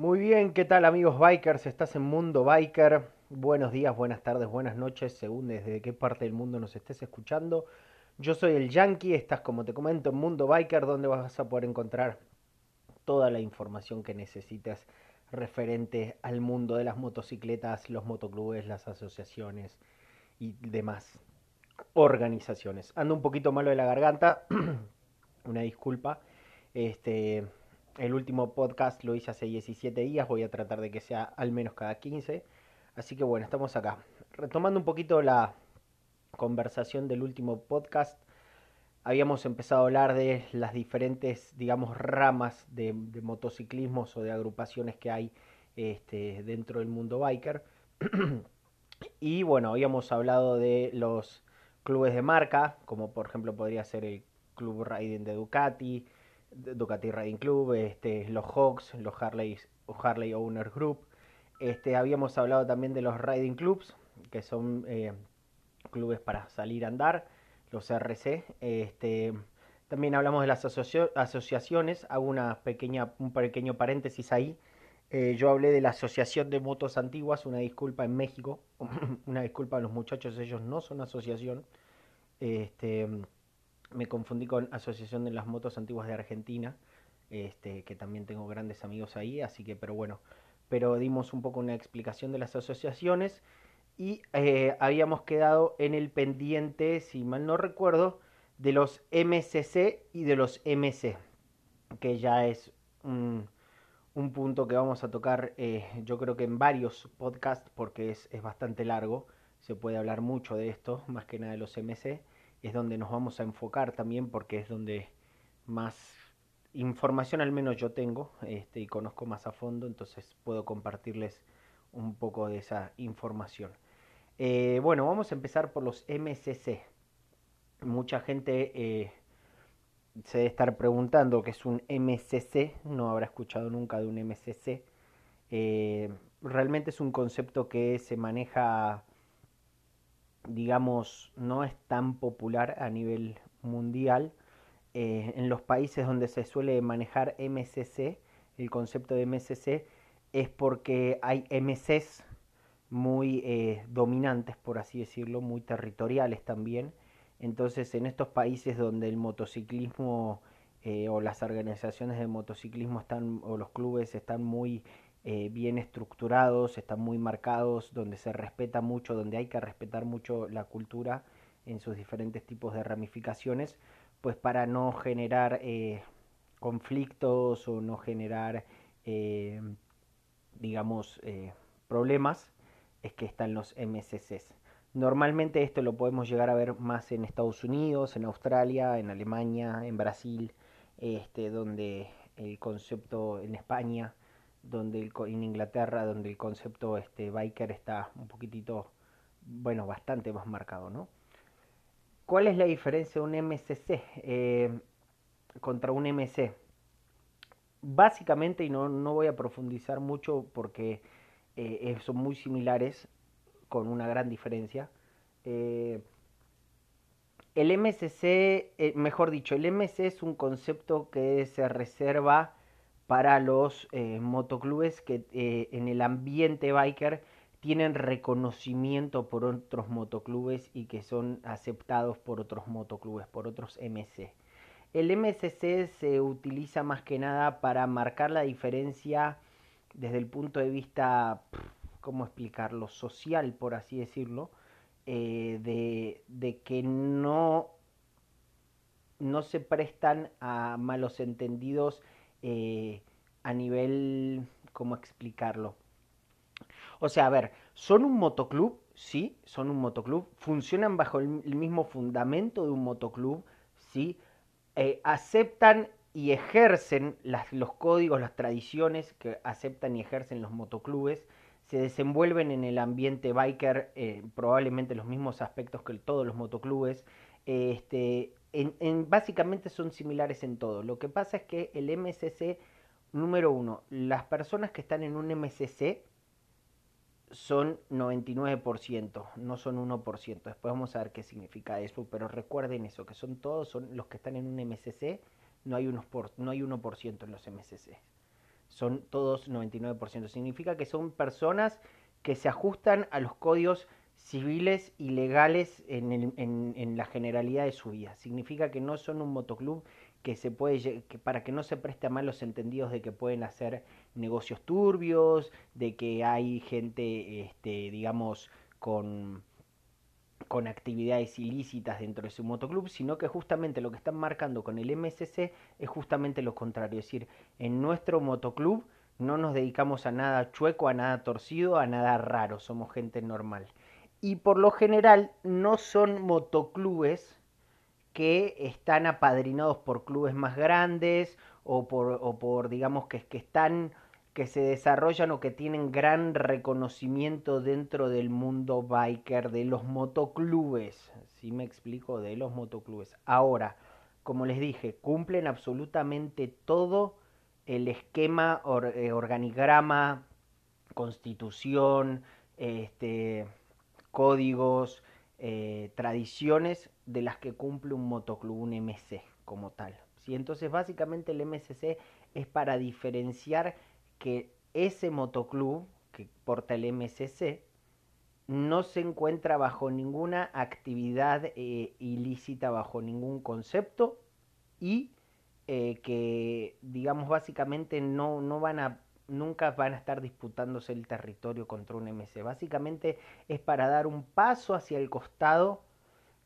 Muy bien, ¿qué tal amigos bikers? Estás en Mundo Biker. Buenos días, buenas tardes, buenas noches, según desde qué parte del mundo nos estés escuchando. Yo soy el Yankee, estás como te comento en Mundo Biker, donde vas a poder encontrar toda la información que necesites referente al mundo de las motocicletas, los motoclubes, las asociaciones y demás organizaciones. Ando un poquito malo de la garganta, una disculpa. Este, el último podcast lo hice hace 17 días, voy a tratar de que sea al menos cada 15. Así que bueno, estamos acá. Retomando un poquito la conversación del último podcast, habíamos empezado a hablar de las diferentes, digamos, ramas de, motociclismos o de agrupaciones que hay este, dentro del mundo biker. y bueno, habíamos hablado de los clubes de marca, como por ejemplo podría ser el Club Riding de Ducati, Ducati Riding Club, este, los Hawks, los Harley, Harley Owner Group. Este, habíamos hablado también de los Riding Clubs, que son eh, clubes para salir a andar, los RC. Este, también hablamos de las asociaciones, hago una pequeña, un pequeño paréntesis ahí. Eh, yo hablé de la Asociación de Motos Antiguas, una disculpa en México, una disculpa a los muchachos, ellos no son asociación. Este, me confundí con Asociación de las Motos Antiguas de Argentina, este, que también tengo grandes amigos ahí, así que, pero bueno, pero dimos un poco una explicación de las asociaciones y eh, habíamos quedado en el pendiente, si mal no recuerdo, de los MCC y de los MC, que ya es un, punto que vamos a tocar eh, yo creo que en varios podcasts porque es, es bastante largo, se puede hablar mucho de esto, más que nada de los MC es donde nos vamos a enfocar también porque es donde más información al menos yo tengo este, y conozco más a fondo, entonces puedo compartirles un poco de esa información. Eh, bueno, vamos a empezar por los MCC. Mucha gente eh, se debe estar preguntando qué es un MCC, no habrá escuchado nunca de un MCC. Eh, realmente es un concepto que se maneja digamos, no es tan popular a nivel mundial. Eh, en los países donde se suele manejar MCC, el concepto de MCC, es porque hay MCs muy eh, dominantes, por así decirlo, muy territoriales también. Entonces, en estos países donde el motociclismo eh, o las organizaciones de motociclismo están, o los clubes están muy eh, bien estructurados, están muy marcados, donde se respeta mucho, donde hay que respetar mucho la cultura en sus diferentes tipos de ramificaciones, pues para no generar eh, conflictos o no generar, eh, digamos, problemas, es que están los MCCs. Normalmente esto lo podemos llegar a ver más en Estados Unidos, en Australia, en Alemania, en Brasil, este, donde el concepto en España, donde el, en Inglaterra, donde el concepto este, biker está un poquitito, bueno, bastante más marcado, ¿no? ¿Cuál es la diferencia de un MCC eh, contra un MC? Básicamente, y no, no voy a profundizar mucho porque eh, son muy similares, con una gran diferencia. Eh, el MCC, mejor dicho, el MC es un concepto que se reserva para los eh, motoclubes que eh, en el ambiente biker tienen reconocimiento por otros motoclubes y que son aceptados por otros motoclubes, por otros MC. El MCC se utiliza más que nada para marcar la diferencia desde el punto de vista, ¿cómo explicarlo?, social, por así decirlo, eh, de, de, que no, no se prestan a malos entendidos eh, a nivel, ¿cómo explicarlo? O sea, a ver, son un motoclub, sí, son un motoclub, funcionan bajo el, mismo fundamento de un motoclub, sí, eh, aceptan y ejercen los códigos, las tradiciones que aceptan y ejercen los motoclubes, se desenvuelven en el ambiente biker eh, probablemente los mismos aspectos que todos los motoclubes, este, en, básicamente son similares en todo. Lo que pasa es que el MCC, número uno, las personas que están en un MCC son 99%, no son 1%. Después vamos a ver qué significa eso, pero recuerden eso, que son todos son los que están en un MCC, no hay, unos por, no hay 1% en los MCC. son todos 99%. Significa que son personas que se ajustan a los códigos civiles y legales en, la generalidad de su vida. Significa que no son un motoclub que se puede que para que no se preste a malos entendidos de que pueden hacer negocios turbios, de que hay gente este, digamos con con actividades ilícitas dentro de su motoclub, sino que justamente lo que están marcando con el MSC es justamente lo contrario, es decir, en nuestro motoclub no nos dedicamos a nada chueco, a nada torcido, a nada raro, somos gente normal. Y por lo general no son motoclubes que están apadrinados por clubes más grandes o por, o por digamos, que, que están que se desarrollan o que tienen gran reconocimiento dentro del mundo biker, de los motoclubes. Si me explico? De los motoclubes. Ahora, como les dije, cumplen absolutamente todo el esquema, eh, organigrama, constitución, este, códigos, eh, tradiciones de las que cumple un motoclub, un MC como tal. ¿sí? Entonces, básicamente el MSC es para diferenciar que ese motoclub que porta el MSC no se encuentra bajo ninguna actividad eh, ilícita, bajo ningún concepto y eh, que, digamos, básicamente no, no van a, nunca van a estar disputándose el territorio contra un MC. Básicamente es para dar un paso hacia el costado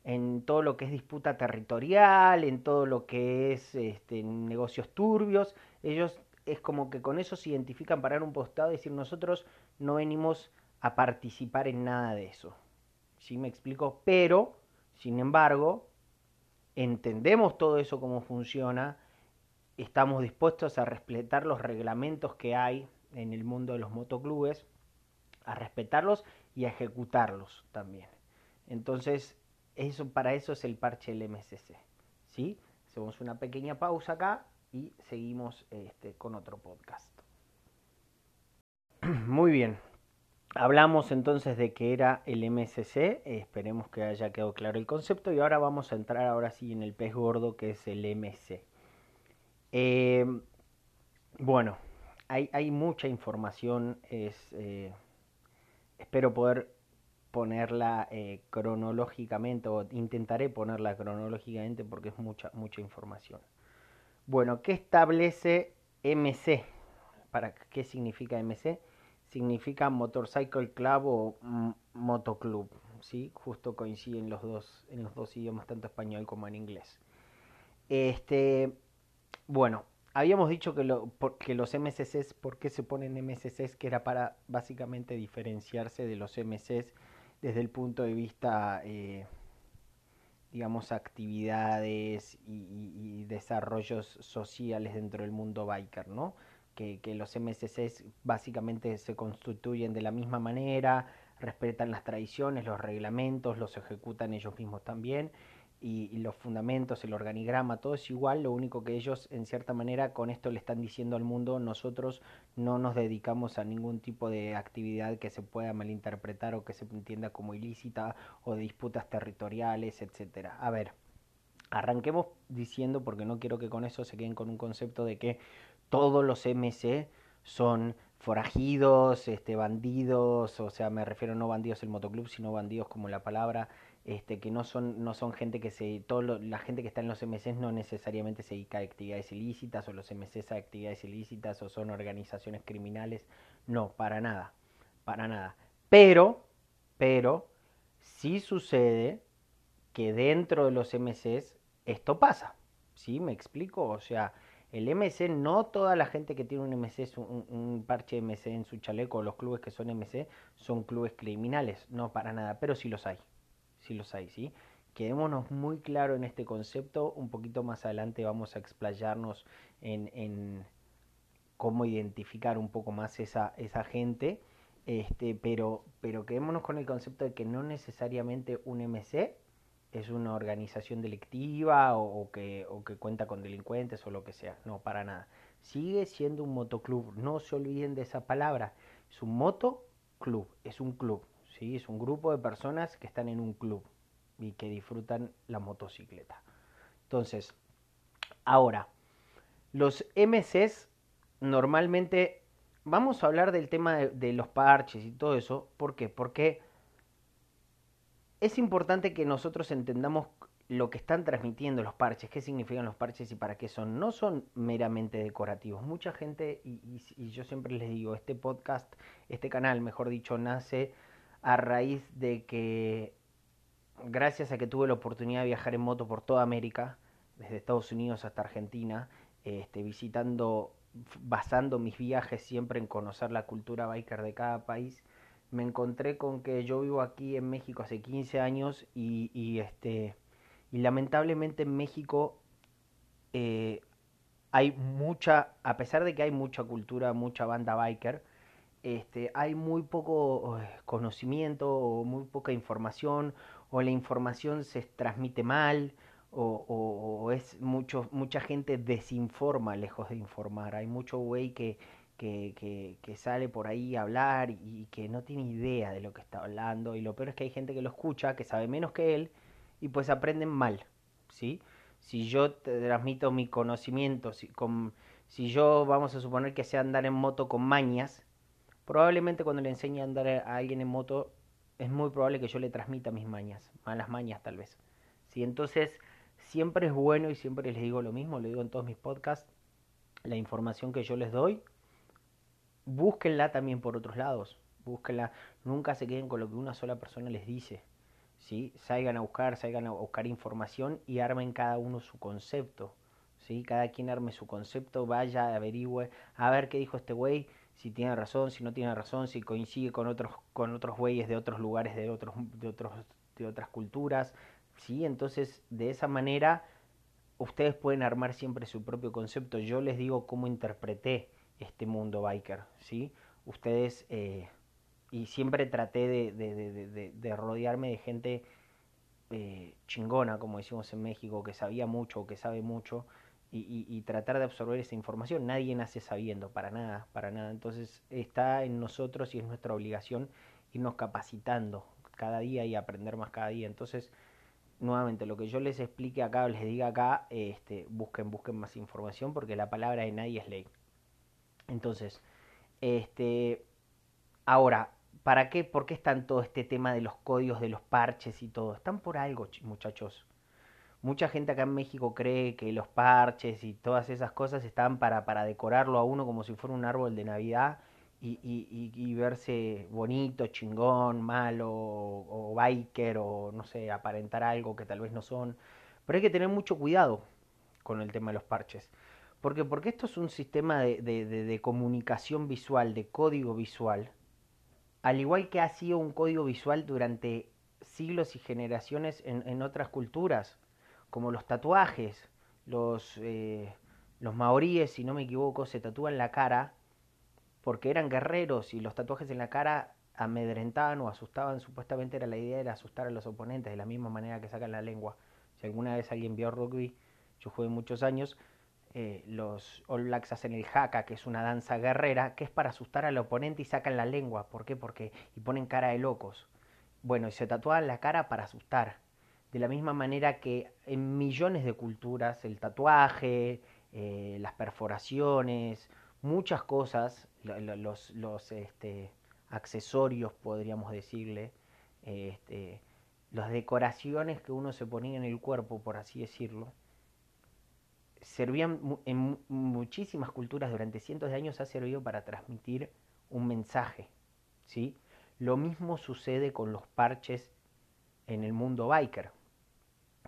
en todo lo que es disputa territorial, en todo lo que es este, negocios turbios. Ellos es como que con eso se identifican parar un postado y decir nosotros no venimos a participar en nada de eso. ¿Sí me explico? Pero, sin embargo, entendemos todo eso cómo funciona, estamos dispuestos a respetar los reglamentos que hay en el mundo de los motoclubes, a respetarlos y a ejecutarlos también. Entonces, eso, para eso es el parche del MSC. ¿sí? Hacemos una pequeña pausa acá y seguimos este, con otro podcast. Muy bien. Hablamos entonces de que era el MSC, esperemos que haya quedado claro el concepto y ahora vamos a entrar ahora sí en el pez gordo que es el MC. Em, bueno, hay, mucha información, eh, espero poder ponerla eh, cronológicamente o intentaré ponerla cronológicamente porque es mucha, mucha información. Bueno, ¿qué establece MC? ¿Para qué significa MC? Significa Motorcycle Club o Motoclub, ¿sí? Justo coinciden los dos en los dos idiomas, tanto español como en inglés. Este, bueno, habíamos dicho que, lo, los MCCs, ¿por qué se ponen MCCs? Que era para básicamente diferenciarse de los MCs desde el punto de vista eh, digamos, actividades y, desarrollos sociales dentro del mundo biker, ¿no? Que, que, los MSCs básicamente se constituyen de la misma manera, respetan las tradiciones, los reglamentos, los ejecutan ellos mismos también y, los fundamentos, el organigrama, todo es igual, lo único que ellos en cierta manera con esto le están diciendo al mundo, nosotros no nos dedicamos a ningún tipo de actividad que se pueda malinterpretar o que se entienda como ilícita o de disputas territoriales, etcétera. A ver, arranquemos diciendo, porque no quiero que con eso se queden con un concepto de que todos los MC son forajidos, este, bandidos, o sea, me refiero no bandidos el motoclub, sino bandidos como la palabra, este, que no son, no son gente que se, todo la gente que está en los MCs no necesariamente se dedica a actividades ilícitas o los MCs a actividades ilícitas o son organizaciones criminales, no, para nada, para nada. Pero, pero, sí sucede que dentro de los MCs esto pasa, ¿sí? ¿Me explico? O sea, el MC, no toda la gente que tiene un MC, un, un parche MC en su chaleco, los clubes que son MC, son clubes criminales, no para nada, pero sí los hay si los hay, ¿sí? Quedémonos muy claro en este concepto, un poquito más adelante vamos a explayarnos en, en cómo identificar un poco más esa, esa gente, este, pero, pero quedémonos con el concepto de que no necesariamente un MC es una organización delictiva o, que, o que cuenta con delincuentes o lo que sea, no, para nada. Sigue siendo un motoclub, no se olviden de esa palabra, es un motoclub, es un club, ¿sí? Es un grupo de personas que están en un club y que disfrutan la motocicleta. Entonces, ahora, los MCs normalmente vamos a hablar del tema de, los parches y todo eso. ¿Por qué? Porque es importante que nosotros entendamos lo que están transmitiendo los parches, qué significan los parches y para qué son. No son meramente decorativos. Mucha gente, y, y, yo siempre les digo, este podcast, este canal, mejor dicho, nace a raíz de que, gracias a que tuve la oportunidad de viajar en moto por toda América, desde Estados Unidos hasta Argentina, este, visitando, basando mis viajes siempre en conocer la cultura biker de cada país, me encontré con que yo vivo aquí en México hace 15 años y, este y lamentablemente en México eh, hay mucha, a pesar de que hay mucha cultura, mucha banda biker, este, hay muy poco eh, conocimiento o muy poca información o la información se transmite mal o, es mucho, mucha gente desinforma lejos de informar. Hay mucho güey que, que, sale por ahí a hablar y que no tiene idea de lo que está hablando y lo peor es que hay gente que lo escucha, que sabe menos que él y pues aprenden mal, ¿sí? Si yo te transmito mi conocimiento, si, si yo vamos a suponer que sea andar en moto con mañas, probablemente cuando le enseñe a andar a alguien en moto, es muy probable que yo le transmita mis mañas, malas mañas tal vez. ¿sí? Entonces, siempre es bueno y siempre les digo lo mismo, lo digo en todos mis podcasts, la información que yo les doy, búsquenla también por otros lados, búsquenla, nunca se queden con lo que una sola persona les dice. ¿sí? Salgan a buscar, salgan a buscar información y armen cada uno su concepto, ¿sí? Cada quien arme su concepto, vaya, averigüe, a ver qué dijo este güey, si tiene razón, si no tiene razón, si coincide con otros con otros güeyes de otros lugares, de otros de otros de otras culturas, ¿sí? Entonces, de esa manera ustedes pueden armar siempre su propio concepto. Yo les digo cómo interpreté este mundo biker, ¿sí? Ustedes eh, y siempre traté de, de, de, de rodearme de gente eh, chingona, como decimos en México, que sabía mucho, que sabe mucho, y, y, tratar de absorber esa información. Nadie nace sabiendo, para nada, para nada. Entonces está en nosotros y es nuestra obligación irnos capacitando cada día y aprender más cada día. Entonces, nuevamente, lo que yo les explique acá, les diga acá, este, busquen, busquen más información, porque la palabra de nadie es ley. Entonces, este, ahora, ¿Para qué? ¿Por qué están todo este tema de los códigos, de los parches y todo? Están por algo, muchachos. Mucha gente acá en México cree que los parches y todas esas cosas están para, para decorarlo a uno como si fuera un árbol de Navidad y, verse bonito, chingón, malo, o, biker, o no sé, aparentar algo que tal vez no son. Pero hay que tener mucho cuidado con el tema de los parches. ¿Por qué? Porque esto es un sistema de, de, de comunicación visual, de código visual, al igual que ha sido un código visual durante siglos y generaciones en, otras culturas, como los tatuajes, los, eh, los maoríes, si no me equivoco, se tatúan la cara porque eran guerreros y los tatuajes en la cara amedrentaban o asustaban, supuestamente era la idea era asustar a los oponentes de la misma manera que sacan la lengua. Si alguna vez alguien vio rugby, yo jugué muchos años, eh, los All Blacks hacen el haka, que es una danza guerrera, que es para asustar al oponente y sacan la lengua. ¿Por qué? Porque y ponen cara de locos. Bueno, y se tatúan la cara para asustar. De la misma manera que en millones de culturas el tatuaje, eh, las perforaciones, muchas cosas, los, este, accesorios, podríamos decirle, este, las decoraciones que uno se ponía en el cuerpo, por así decirlo, servían en muchísimas culturas durante cientos de años ha servido para transmitir un mensaje, ¿sí? Lo mismo sucede con los parches en el mundo biker,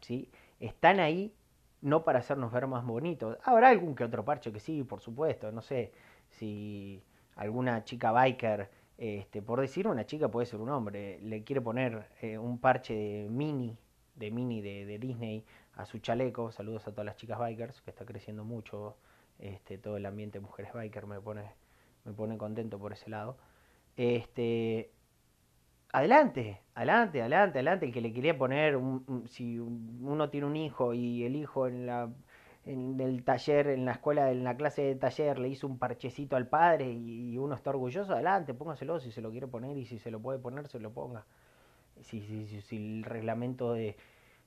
¿sí? Están ahí no para hacernos ver más bonitos. Habrá algún que otro parche que sí, por supuesto, no sé, si alguna chica biker, este, por decir una chica puede ser un hombre, le quiere poner eh, un parche de mini, de mini de, Disney a su chaleco. Saludos a todas las chicas bikers, que está creciendo mucho este, todo el ambiente de mujeres bikers, me pone, me pone contento por ese lado. Este, adelante, adelante, adelante, adelante. El que le quería poner, un, si uno tiene un hijo y el hijo en la en el taller, en la escuela, en la clase de taller, le hizo un parchecito al padre y, uno está orgulloso, adelante, póngaselo si se lo quiere poner y si se lo puede poner, se lo ponga. Si, si, si el reglamento de,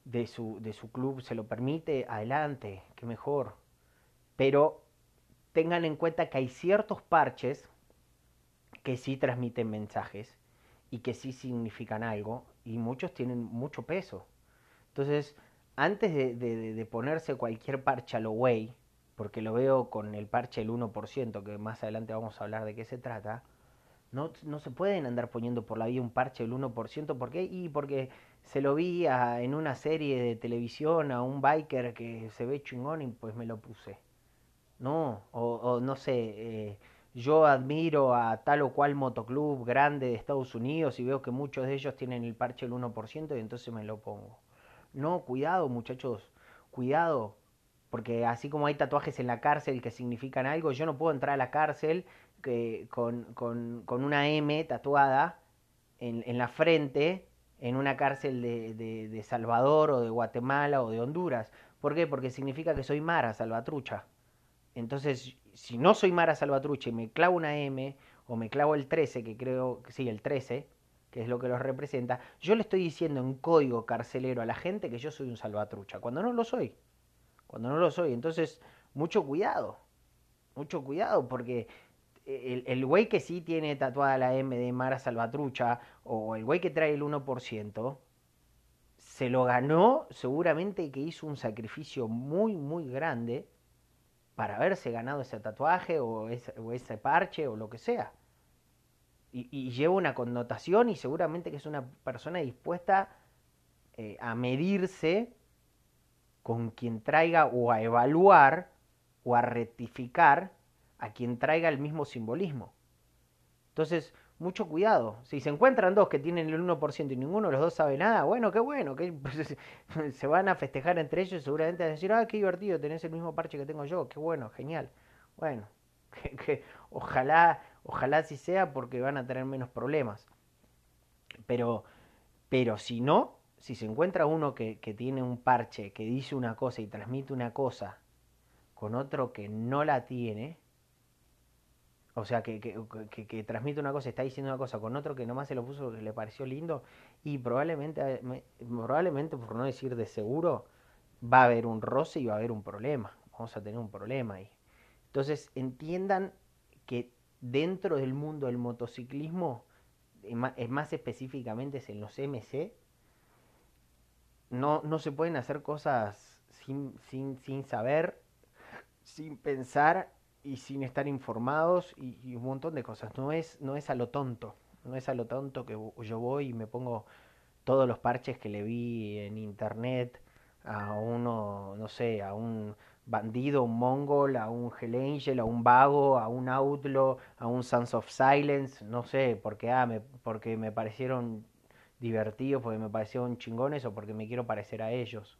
de su, de su club se lo permite, adelante, que mejor. Pero tengan en cuenta que hay ciertos parches que sí transmiten mensajes y que sí significan algo y muchos tienen mucho peso. Entonces, antes de, ponerse cualquier parche a lo way, porque lo veo con el parche el 1%, que más adelante vamos a hablar de qué se trata, no, no se pueden andar poniendo por la vida un parche del 1%. ¿Por qué? Y porque se lo vi en una serie de televisión a un biker que se ve chingón y pues me lo puse. No, o, no sé, eh, yo admiro a tal o cual motoclub grande de Estados Unidos y veo que muchos de ellos tienen el parche del 1% y entonces me lo pongo. No, cuidado muchachos, cuidado, porque así como hay tatuajes en la cárcel que significan algo, yo no puedo entrar a la cárcel que, con, con, con una M tatuada en, en, la frente en una cárcel de, de, de, Salvador o de Guatemala o de Honduras. ¿Por qué? Porque significa que soy Mara Salvatrucha. Entonces, si no soy Mara Salvatrucha y me clavo una M o me clavo el 13, que creo que sí, el 13, que es lo que los representa, yo le estoy diciendo en código carcelero a la gente que yo soy un salvatrucha, cuando no lo soy. Cuando no lo soy. Entonces, mucho cuidado. Mucho cuidado porque el, güey que sí tiene tatuada la M de Mara Salvatrucha o el güey que trae el 1%, se lo ganó seguramente que hizo un sacrificio muy, muy grande para haberse ganado ese tatuaje o ese, parche o lo que sea. Y, lleva una connotación y seguramente que es una persona dispuesta eh, a medirse con quien traiga o a evaluar o a rectificar a quien traiga el mismo simbolismo. Entonces, mucho cuidado. Si se encuentran dos que tienen el 1% y ninguno de los dos sabe nada, bueno, qué bueno, que se van a festejar entre ellos seguramente a decir, ah, qué divertido, tenés el mismo parche que tengo yo, qué bueno, genial. Bueno, que, ojalá, ojalá así sea porque van a tener menos problemas. Pero, pero si no, si se encuentra uno que, que tiene un parche que dice una cosa y transmite una cosa con otro que no la tiene, o sea, que, que, que, transmite una cosa, está diciendo una cosa con otro que nomás se lo puso porque le pareció lindo y probablemente, eh, probablemente, por no decir de seguro, va a haber un roce y va a haber un problema. Vamos a tener un problema ahí. Entonces, entiendan que dentro del mundo del motociclismo, más específicamente es en los MC, no, no se pueden hacer cosas sin, sin, sin saber, sin pensar y sin estar informados y, un montón de cosas. No es, no es a lo tonto, no es a lo tonto que yo voy y me pongo todos los parches que le vi en internet a uno, no sé, a un bandido, un mongol, a un Hell Angel, a un vago, a un outlaw, a un Sons of Silence, no sé, porque, ah, me, porque me parecieron divertidos, porque me parecieron chingones o porque me quiero parecer a ellos.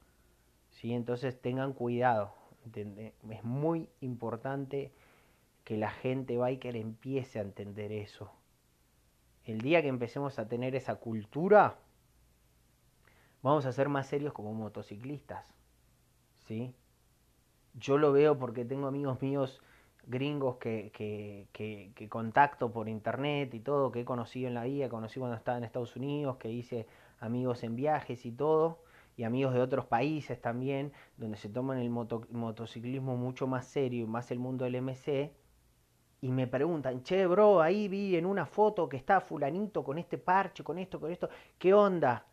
¿Sí? Entonces tengan cuidado, es muy importante que la gente biker empiece a entender eso. El día que empecemos a tener esa cultura, vamos a ser más serios como motociclistas. ¿Sí? Yo lo veo porque tengo amigos míos gringos que, que, que, que, contacto por internet y todo, que he conocido en la vida, conocí cuando estaba en Estados Unidos, que hice amigos en viajes y todo y amigos de otros países también, donde se toman el motociclismo mucho más serio y más el mundo del MC, y me preguntan, che, bro, ahí vi en una foto que está fulanito con este parche, con esto, con esto, ¿qué onda?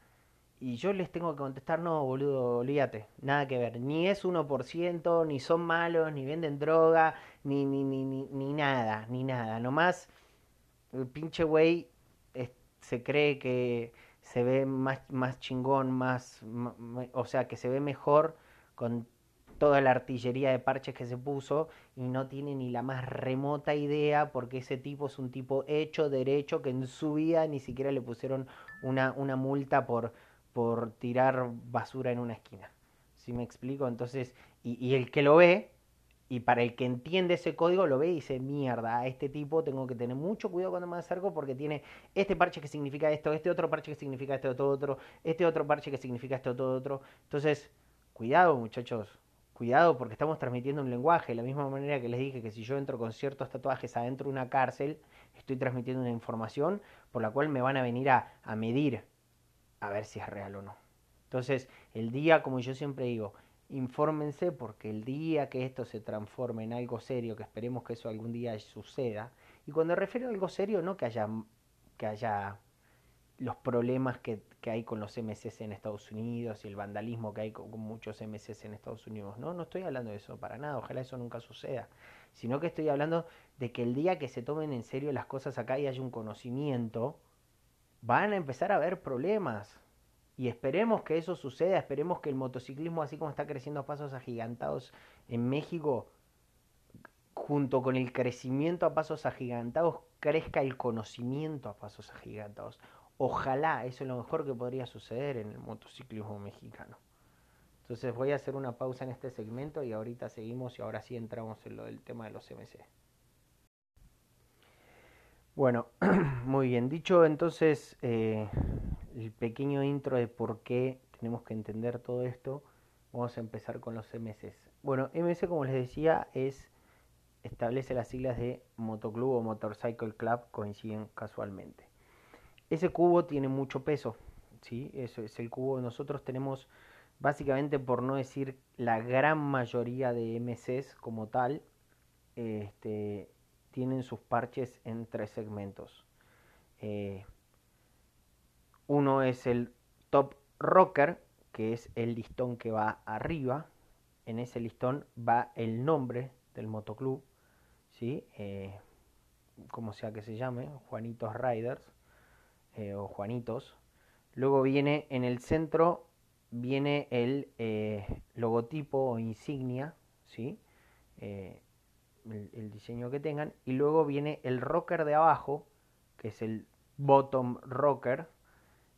Y yo les tengo que contestar, no, boludo, olvídate, nada que ver, ni es 1%, ni son malos, ni venden droga, ni, ni, ni, ni, ni nada, ni nada, nomás el pinche güey se cree que se ve más, más chingón, más, o sea, que se ve mejor con toda la artillería de parches que se puso y no tiene ni la más remota idea porque ese tipo es un tipo hecho, derecho, que en su vida ni siquiera le pusieron una, una multa por, por tirar basura en una esquina. ¿Sí me explico? Entonces, y, y el que lo ve y para el que entiende ese código lo ve y dice, mierda, a este tipo tengo que tener mucho cuidado cuando me acerco porque tiene este parche que significa esto, este otro parche que significa esto, todo otro, este otro parche que significa esto, todo otro. Entonces, cuidado muchachos, cuidado porque estamos transmitiendo un lenguaje. De la misma manera que les dije que si yo entro con ciertos tatuajes adentro de una cárcel, estoy transmitiendo una información por la cual me van a venir a, a medir a ver si es real o no. Entonces, el día, como yo siempre digo, infórmense porque el día que esto se transforme en algo serio, que esperemos que eso algún día suceda, y cuando refiero a algo serio, no que haya, que haya los problemas que, hay con los MCs en Estados Unidos y el vandalismo que hay con, muchos MCs en Estados Unidos. No, no estoy hablando de eso para nada, ojalá eso nunca suceda, sino que estoy hablando de que el día que se tomen en serio las cosas acá y haya un conocimiento, van a empezar a haber problemas. Y esperemos que eso suceda, esperemos que el motociclismo, así como está creciendo a pasos agigantados en México, junto con el crecimiento a pasos agigantados, crezca el conocimiento a pasos agigantados. Ojalá, eso es lo mejor que podría suceder en el motociclismo mexicano. Entonces voy a hacer una pausa en este segmento y ahorita seguimos y ahora sí entramos en lo del tema de los MC. Bueno, muy bien. Dicho entonces eh, el pequeño intro de por qué tenemos que entender todo esto, vamos a empezar con los MCs. Bueno, MC como les decía es establece las siglas de Motoclub o Motorcycle Club, coinciden casualmente. Ese cubo tiene mucho peso, ¿sí? Eso es el cubo. Nosotros tenemos, básicamente, por no decir la gran mayoría de MCs como tal, este, tienen sus parches en tres segmentos. Eh, uno es el top rocker, que es el listón que va arriba. En ese listón va el nombre del motoclub. Eh, como sea que se llame, Juanitos Riders. Eh, o Juanitos. Luego viene en el centro, viene el eh, logotipo o insignia, ¿sí? El, diseño que tengan. Y luego viene el rocker de abajo, que es el bottom rocker,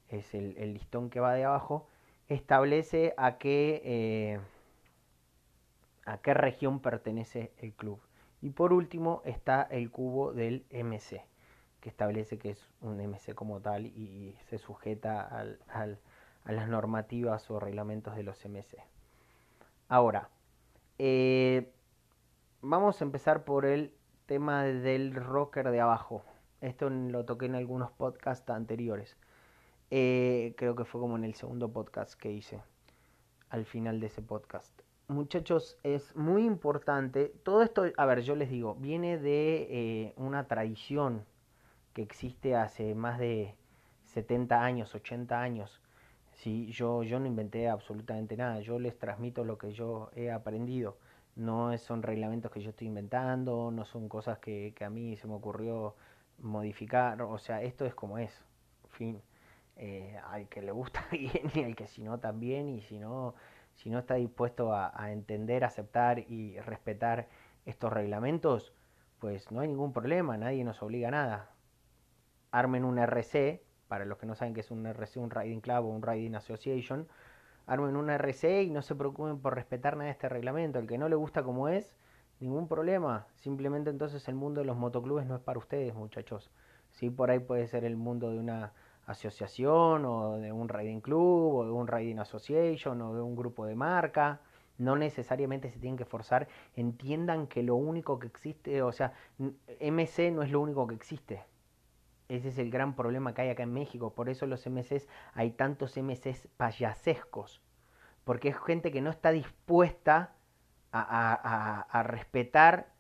es el, el listón que va de abajo. Establece a qué, a qué región pertenece el club. Y por último está el cubo del MC que establece que es un MC como tal y se sujeta al, a las normativas o reglamentos de los MC. Ahora, eh, vamos a empezar por el tema del rocker de abajo. Esto lo toqué en algunos podcasts anteriores. Eh, creo que fue como en el segundo podcast que hice, al final de ese podcast. Muchachos, es muy importante. Todo esto, a ver, yo les digo, viene de eh, una tradición que existe hace más de 70 años, 80 años. ¿sí? Yo, yo no inventé absolutamente nada, yo les transmito lo que yo he aprendido. No son reglamentos que yo estoy inventando, no son cosas que, a mí se me ocurrió modificar, o sea, esto es como es, fin. Eh, al que le gusta bien y al que si no también, y si no, si no está dispuesto a, entender, aceptar y respetar estos reglamentos, pues no hay ningún problema, nadie nos obliga a nada armen un RC, para los que no saben qué es un RC, un Riding Club o un Riding Association, armen un RC y no se preocupen por respetar nada de este reglamento. El que no le gusta como es, ningún problema. Simplemente entonces el mundo de los motoclubes no es para ustedes, muchachos. Sí, por ahí puede ser el mundo de una asociación o de un riding club o de un riding association o de un grupo de marca. No necesariamente se tienen que forzar. Entiendan que lo único que existe, o sea, MC no es lo único que existe. Ese es el gran problema que hay acá en México. Por eso los MCs, hay tantos MCs payasescos. Porque es gente que no está dispuesta a, respetar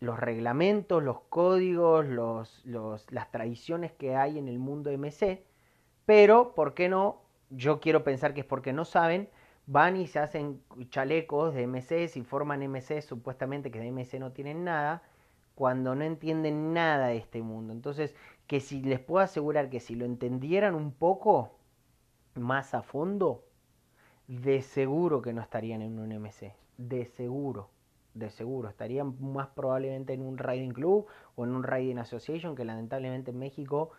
los reglamentos, los códigos, los, las tradiciones que hay en el mundo MC. Pero, ¿por qué no? Yo quiero pensar que es porque no saben. Van y se hacen chalecos de MCs y forman MCs supuestamente que de MC no tienen nada cuando no entienden nada de este mundo. Entonces, que si les puedo asegurar que si lo entendieran un poco más a fondo, de seguro que no estarían en un MC. De seguro, de seguro. Estarían más probablemente en un Riding Club o en un Riding Association, que lamentablemente en México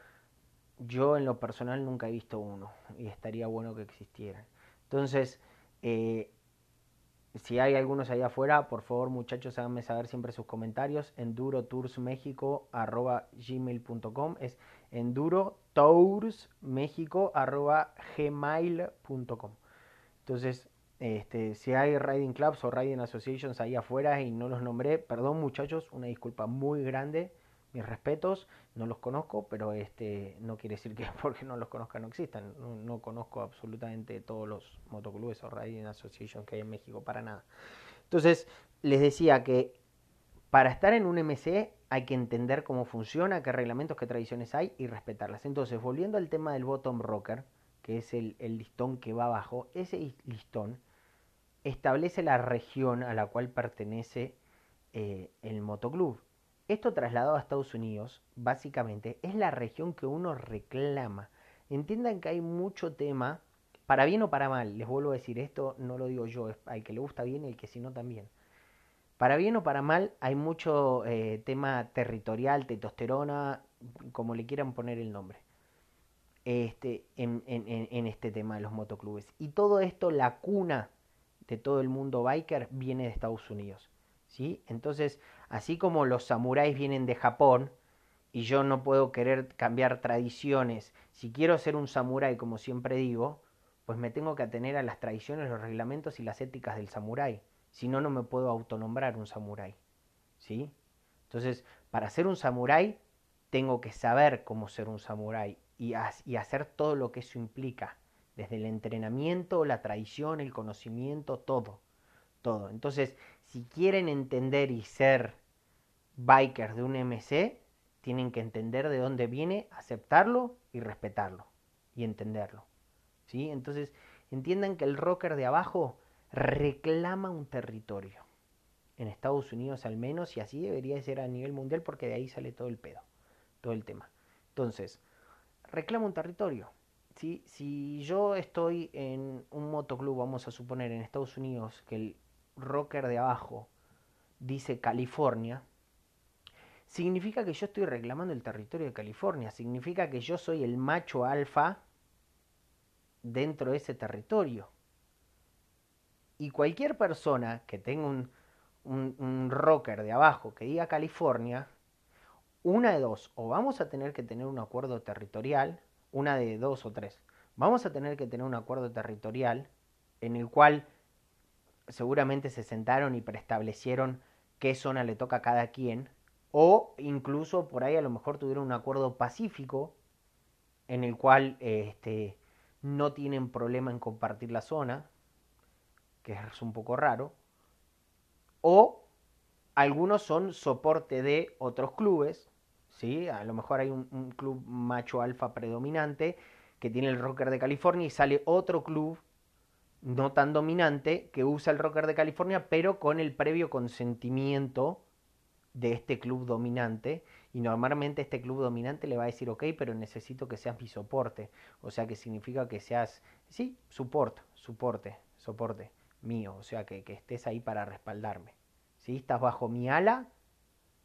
yo en lo personal nunca he visto uno. Y estaría bueno que existieran. Entonces, eh, si hay algunos allá afuera, por favor muchachos háganme saber siempre sus comentarios. endurotoursmexico.gmail.com Es endurotoursmexico.gmail.com Entonces, este, si hay riding clubs o riding associations ahí afuera y no los nombré, perdón muchachos, una disculpa muy grande. Mis respetos, no los conozco, pero este no quiere decir que porque no los conozca no existan. No, conozco absolutamente todos los motoclubes o Riding Association que hay en México, para nada. Entonces, les decía que para estar en un MC hay que entender cómo funciona, qué reglamentos, qué tradiciones hay y respetarlas. Entonces, volviendo al tema del bottom rocker, que es el, listón que va abajo, ese listón establece la región a la cual pertenece eh, el motoclub. Esto trasladado a Estados Unidos, básicamente, es la región que uno reclama. Entiendan que hay mucho tema, para bien o para mal, les vuelvo a decir esto, no lo digo yo, hay que le gusta bien y el que si no también. Para bien o para mal, hay mucho eh, tema territorial, testosterona, como le quieran poner el nombre, este, en, en este tema de los motoclubes. Y todo esto, la cuna de todo el mundo biker, viene de Estados Unidos. ¿sí? Entonces, así como los samuráis vienen de Japón y yo no puedo querer cambiar tradiciones, si quiero ser un samurái, como siempre digo, pues me tengo que atener a las tradiciones, los reglamentos y las éticas del samurái. Si no, no me puedo autonombrar un samurái. ¿Sí? Entonces, para ser un samurái, tengo que saber cómo ser un samurái y, y hacer todo lo que eso implica, desde el entrenamiento, la tradición, el conocimiento, todo. Todo. Entonces, si quieren entender y ser bikers de un MC, tienen que entender de dónde viene, aceptarlo y respetarlo y entenderlo. ¿Sí? Entonces, entiendan que el rocker de abajo reclama un territorio. En Estados Unidos al menos, y así debería ser a nivel mundial porque de ahí sale todo el pedo, todo el tema. Entonces, reclama un territorio. ¿sí? Si yo estoy en un motoclub, vamos a suponer en Estados Unidos, que el rocker de abajo dice California, significa que yo estoy reclamando el territorio de California, significa que yo soy el macho alfa dentro de ese territorio. Y cualquier persona que tenga un, un, rocker de abajo que diga California, una de dos, o vamos a tener que tener un acuerdo territorial, una de dos o tres, vamos a tener que tener un acuerdo territorial en el cual seguramente se sentaron y preestablecieron qué zona le toca a cada quien, o incluso por ahí a lo mejor tuvieron un acuerdo pacífico en el cual este, no tienen problema en compartir la zona, que es un poco raro, o algunos son soporte de otros clubes, ¿sí? a lo mejor hay un, un club macho alfa predominante que tiene el rocker de California y sale otro club no tan dominante que usa el rocker de California, pero con el previo consentimiento de este club dominante. Y normalmente este club dominante le va a decir, ok, pero necesito que seas mi soporte. O sea que significa que seas, sí, support, soporte, soporte mío. O sea que, que estés ahí para respaldarme. ¿Sí? Estás bajo mi ala,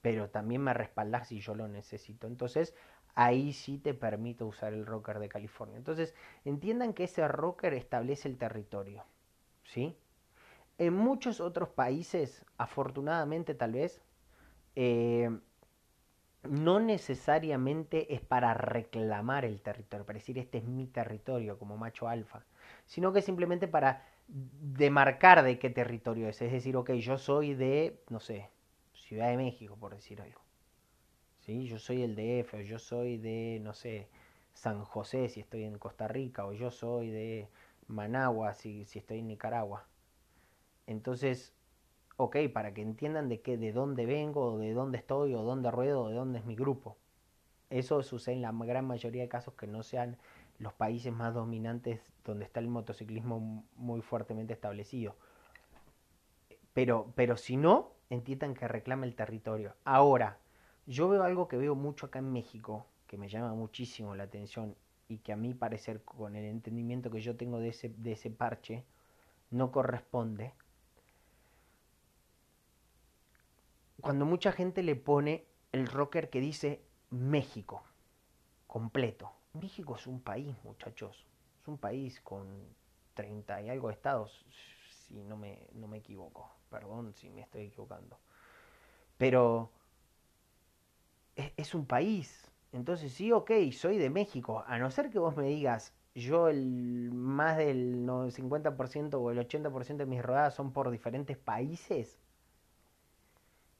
pero también me respaldas si yo lo necesito. Entonces ahí sí te permito usar el rocker de California. Entonces, entiendan que ese rocker establece el territorio, ¿sí? En muchos otros países, afortunadamente tal vez, eh, no necesariamente es para reclamar el territorio, para decir este es mi territorio como macho alfa, sino que simplemente para demarcar de qué territorio es. Es decir, ok, yo soy de, no sé, Ciudad de México, por decir algo. Yo soy el DF, o yo soy de, no sé, San José si estoy en Costa Rica, o yo soy de Managua si, si estoy en Nicaragua. Entonces, ok, para que entiendan de qué, de dónde vengo, o de dónde estoy, o dónde ruedo, o de dónde es mi grupo. Eso sucede en la gran mayoría de casos que no sean los países más dominantes donde está el motociclismo muy fuertemente establecido. Pero, pero si no, entiendan que reclama el territorio. Ahora, yo veo algo que veo mucho acá en México, que me llama muchísimo la atención y que a mí parecer con el entendimiento que yo tengo de ese, de ese parche, no corresponde. Cuando mucha gente le pone el rocker que dice México, completo. México es un país, muchachos. Es un país con 30 y algo estados, si no me, no me equivoco. Perdón si me estoy equivocando. Pero es, un país. Entonces, sí, ok, soy de México. A no ser que vos me digas, yo el más del 50% o el 80% de mis rodadas son por diferentes países.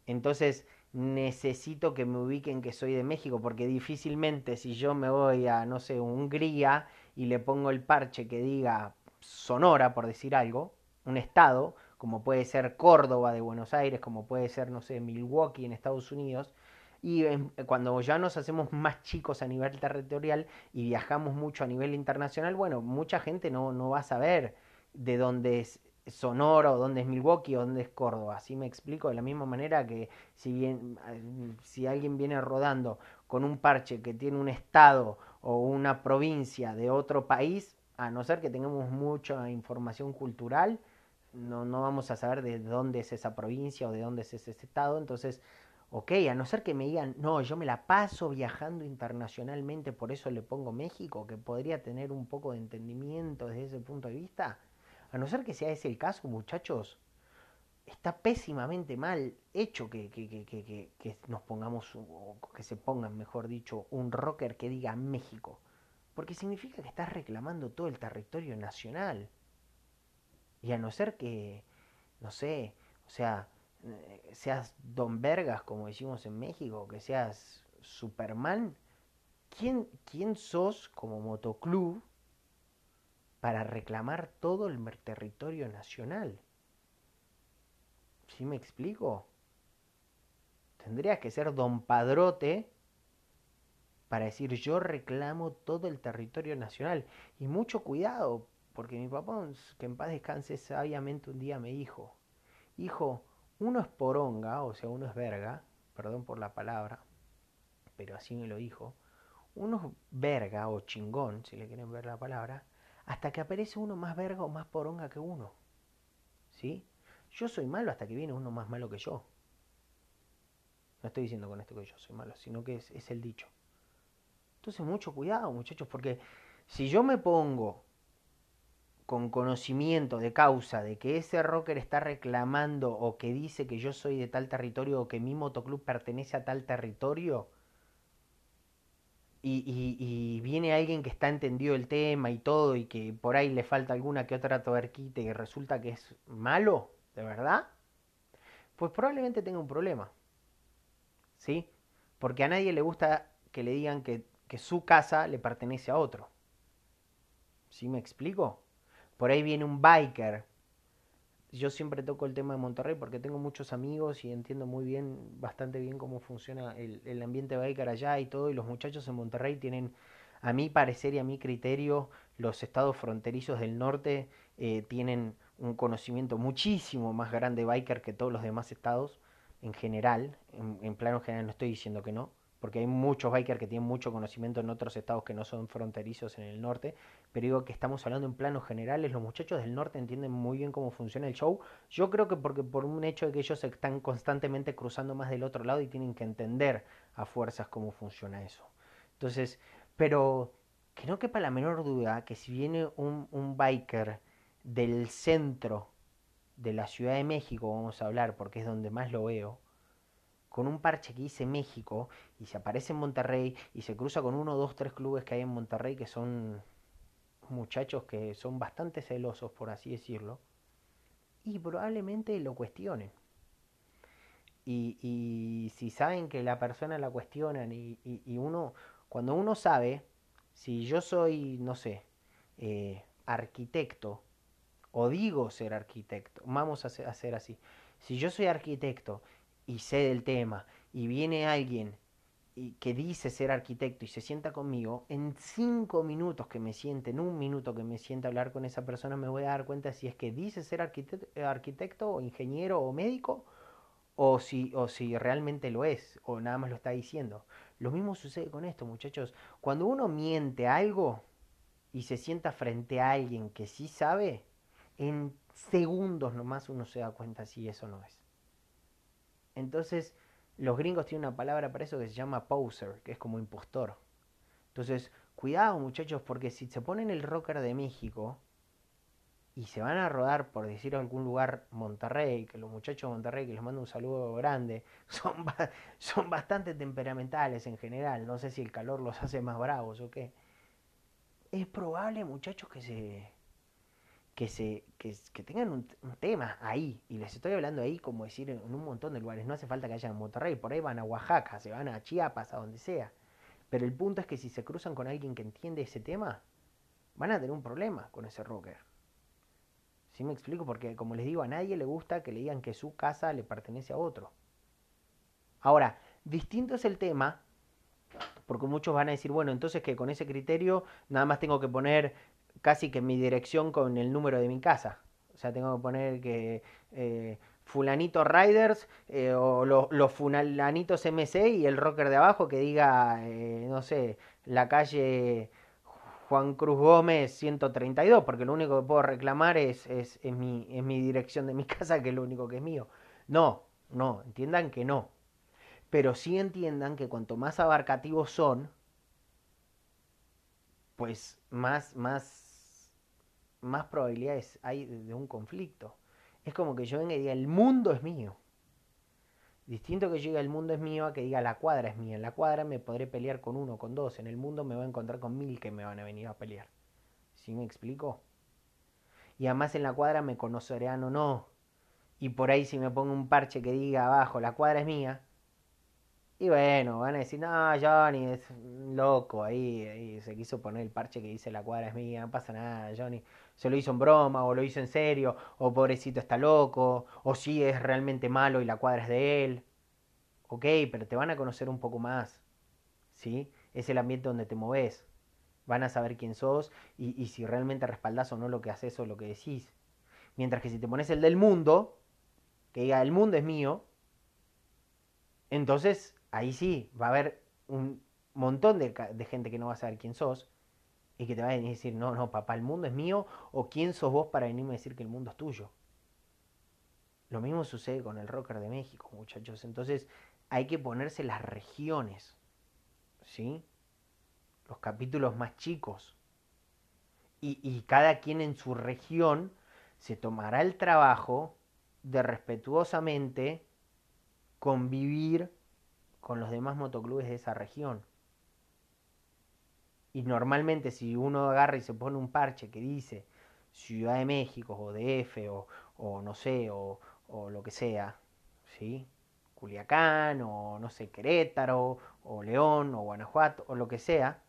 Entonces, necesito que me ubiquen que soy de México, porque difícilmente si yo me voy a, no sé, Hungría y le pongo el parche que diga Sonora, por decir algo, un estado, como puede ser Córdoba de Buenos Aires, como puede ser, no sé, Milwaukee en Estados Unidos, y cuando ya nos hacemos más chicos a nivel territorial y viajamos mucho a nivel internacional, bueno, mucha gente no, no va a saber de dónde es Sonora o dónde es Milwaukee o dónde es Córdoba. Así me explico de la misma manera que si bien si alguien viene rodando con un parche que tiene un estado o una provincia de otro país, a no ser que tengamos mucha información cultural, no, no vamos a saber de dónde es esa provincia o de dónde es ese estado. Entonces, ok, a no ser que me digan, no, yo me la paso viajando internacionalmente, por eso le pongo México, que podría tener un poco de entendimiento desde ese punto de vista a no ser que sea ese el caso, muchachos, está pésimamente mal hecho que, que, nos pongamos, o que se pongan, mejor dicho, un rocker que diga México. Porque significa que estás reclamando todo el territorio nacional. Y a no ser que, no sé, o sea, seas Don Vergas, como decimos en México, que seas Superman, ¿quién, quién sos como motoclub para reclamar todo el territorio nacional. ¿Sí me explico? Tendrías que ser don Padrote para decir yo reclamo todo el territorio nacional. Y mucho cuidado, porque mi papá, que en paz descanse, sabiamente un día me dijo, hijo, uno es poronga, o sea, uno es verga, perdón por la palabra, pero así me lo dijo, uno es verga o chingón, si le quieren ver la palabra, hasta que aparece uno más verga o más poronga que uno. ¿Sí? Yo soy malo hasta que viene uno más malo que yo. No estoy diciendo con esto que yo soy malo, sino que es, es el dicho. Entonces mucho cuidado muchachos, porque si yo me pongo con conocimiento de causa de que ese rocker está reclamando o que dice que yo soy de tal territorio o que mi motoclub pertenece a tal territorio, y, viene alguien que está entendido el tema y todo y que por ahí le falta alguna que otra tuerquita y resulta que es malo, de verdad, pues probablemente tenga un problema. ¿Sí? Porque a nadie le gusta que le digan que, que su casa le pertenece a otro. ¿Sí me explico? Por ahí viene un biker yo siempre toco el tema de Monterrey porque tengo muchos amigos y entiendo muy bien, bastante bien cómo funciona el, el ambiente biker allá y todo. Y los muchachos en Monterrey tienen, a mi parecer y a mi criterio, los estados fronterizos del norte eh, tienen un conocimiento muchísimo más grande biker que todos los demás estados en general. En, en plano general no estoy diciendo que no porque hay muchos bikers que tienen mucho conocimiento en otros estados que no son fronterizos en el norte, pero digo que estamos hablando en planos generales, los muchachos del norte entienden muy bien cómo funciona el show, yo creo que porque por un hecho de que ellos están constantemente cruzando más del otro lado y tienen que entender a fuerzas cómo funciona eso. Entonces, pero que no quepa la menor duda que si viene un, un biker del centro de la Ciudad de México, vamos a hablar porque es donde más lo veo, con un parche que dice México y se aparece en Monterrey y se cruza con uno, dos, tres clubes que hay en Monterrey que son muchachos que son bastante celosos, por así decirlo, y probablemente lo cuestionen. Y, y si saben que la persona la cuestionan y, y, uno, cuando uno sabe, si yo soy, no sé, eh, arquitecto, o digo ser arquitecto, vamos a hacer así, si yo soy arquitecto y sé del tema y viene alguien y que dice ser arquitecto y se sienta conmigo, en cinco minutos que me siente, en un minuto que me sienta hablar con esa persona, me voy a dar cuenta si es que dice ser arquitecto, arquitecto o ingeniero o médico o si, o si realmente lo es o nada más lo está diciendo. Lo mismo sucede con esto, muchachos. Cuando uno miente algo y se sienta frente a alguien que sí sabe, en segundos nomás uno se da cuenta si eso no es. Entonces, los gringos tienen una palabra para eso que se llama poser, que es como impostor. Entonces, cuidado muchachos, porque si se ponen el rocker de México y se van a rodar, por decir algún lugar, Monterrey, que los muchachos de Monterrey, que les mando un saludo grande, son, son bastante temperamentales en general, no sé si el calor los hace más bravos o qué. Es probable, muchachos, que se, que, se, que, tengan un, tema ahí. Y les estoy hablando ahí, como decir, en un montón de lugares. No hace falta que vayan a Monterrey, por ahí van a Oaxaca, se van a Chiapas, a donde sea. Pero el punto es que si se cruzan con alguien que entiende ese tema, van a tener un problema con ese rocker. ¿Sí me explico? Porque, como les digo, a nadie le gusta que le digan que su casa le pertenece a otro. Ahora, distinto es el tema, porque muchos van a decir, bueno, entonces que con ese criterio nada más tengo que poner casi que mi dirección con el número de mi casa. O sea, tengo que poner que eh, fulanito Riders eh, o los fulanitos MC y el rocker de abajo que diga, eh, no sé, la calle Juan Cruz Gómez 132, porque lo único que puedo reclamar es, es, mi, es mi dirección de mi casa, que es lo único que es mío. No, no, entiendan que no. Pero sí entiendan que cuanto más abarcativos son, pues más, más más probabilidades hay de un conflicto. Es como que yo venga y diga, el mundo es mío. Distinto que yo diga, el mundo es mío, a que diga, la cuadra es mía. En la cuadra me podré pelear con uno, con dos. En el mundo me voy a encontrar con mil que me van a venir a pelear. ¿Sí me explico? Y además en la cuadra me conocerán o no. Y por ahí si me pongo un parche que diga abajo, la cuadra es mía, y bueno, van a decir, no, Johnny es loco, ahí, ahí, se quiso poner el parche que dice la cuadra es mía, no pasa nada, Johnny se lo hizo en broma, o lo hizo en serio, o pobrecito está loco, o si es realmente malo y la cuadra es de él. Ok, pero te van a conocer un poco más, ¿sí? Es el ambiente donde te moves. Van a saber quién sos y, y si realmente respaldás o no lo que haces o lo que decís. Mientras que si te pones el del mundo, que diga el mundo es mío, entonces ahí sí, va a haber un montón de, gente que no va a saber quién sos y que te va a decir, no, no, papá, el mundo es mío, o quién sos vos para venirme a decir que el mundo es tuyo. Lo mismo sucede con el rocker de México, muchachos. Entonces hay que ponerse las regiones, ¿sí? Los capítulos más chicos. Y, y cada quien en su región se tomará el trabajo de respetuosamente convivir con los demás motoclubes de esa región. Y normalmente si uno agarra y se pone un parche que dice Ciudad de México o DF o, o no sé, o, o, lo que sea, ¿sí? Culiacán o no sé, Querétaro o León o Guanajuato o lo que sea,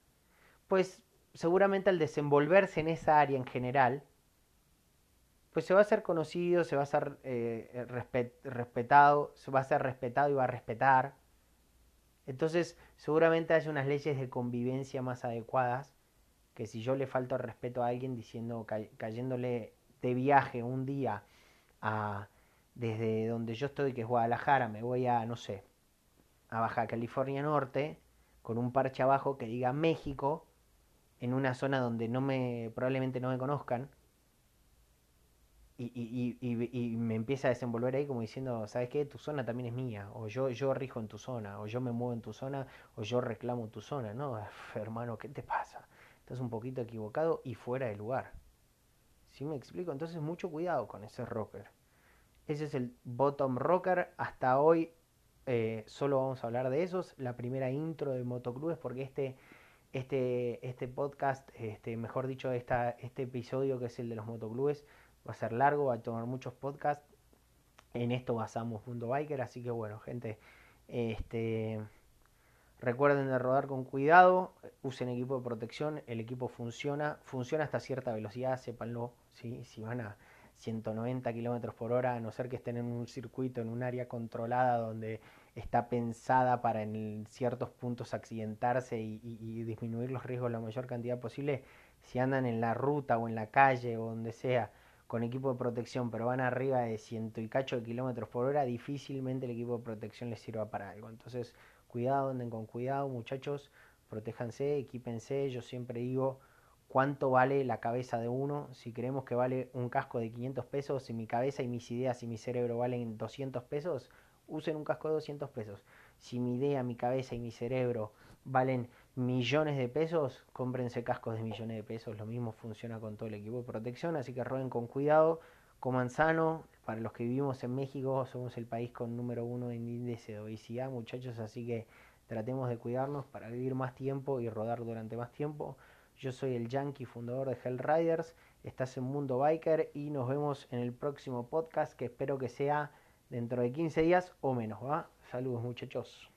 pues seguramente al desenvolverse en esa área en general, pues se va a ser conocido, se va a ser eh, respetado, se va a ser respetado y va a respetar, entonces, seguramente hay unas leyes de convivencia más adecuadas que si yo le falto el respeto a alguien diciendo, cayéndole de viaje un día a desde donde yo estoy, que es Guadalajara, me voy a, no sé, a Baja California Norte, con un parche abajo que diga México, en una zona donde no me, probablemente no me conozcan, y, y, y, me empieza a desenvolver ahí como diciendo, ¿sabes qué? Tu zona también es mía, o yo, yo rijo en tu zona, o yo me muevo en tu zona, o yo reclamo tu zona. No, hermano, ¿qué te pasa? Estás un poquito equivocado y fuera de lugar. ¿Sí me explico? Entonces mucho cuidado con ese rocker. Ese es el bottom rocker. Hasta hoy eh, solo vamos a hablar de esos. La primera intro de motoclubes porque este, este, este podcast, este, mejor dicho, esta, este episodio que es el de los motoclubes, va a ser largo, va a tomar muchos podcasts. En esto basamos Mundo Biker, así que bueno, gente, este recuerden de rodar con cuidado, usen equipo de protección, el equipo funciona, funciona hasta cierta velocidad, sépanlo, si van a 190 kilómetros por hora, a no ser que estén en un circuito, en un área controlada donde está pensada para en ciertos puntos accidentarse y disminuir los riesgos la mayor cantidad posible, si andan en la ruta o en la calle o donde sea, con equipo de protección, pero van arriba de ciento y cacho de kilómetros por hora, difícilmente el equipo de protección les sirva para algo. Entonces, cuidado, anden con cuidado, muchachos, protéjanse, equípense. Yo siempre digo cuánto vale la cabeza de uno. Si creemos que vale un casco de 500 pesos, si mi cabeza y mis ideas y mi cerebro valen 200 pesos, usen un casco de 200 pesos. Si mi idea, mi cabeza y mi cerebro valen millones de pesos, cómprense cascos de millones de pesos, lo mismo funciona con todo el equipo de protección, así que roben con cuidado, coman sano, para los que vivimos en México somos el país con número uno en índice de obesidad, muchachos, así que tratemos de cuidarnos para vivir más tiempo y rodar durante más tiempo. Yo soy el Yankee, fundador de Hell Riders, estás en Mundo Biker y nos vemos en el próximo podcast que espero que sea dentro de 15 días o menos, ¿va? Saludos muchachos.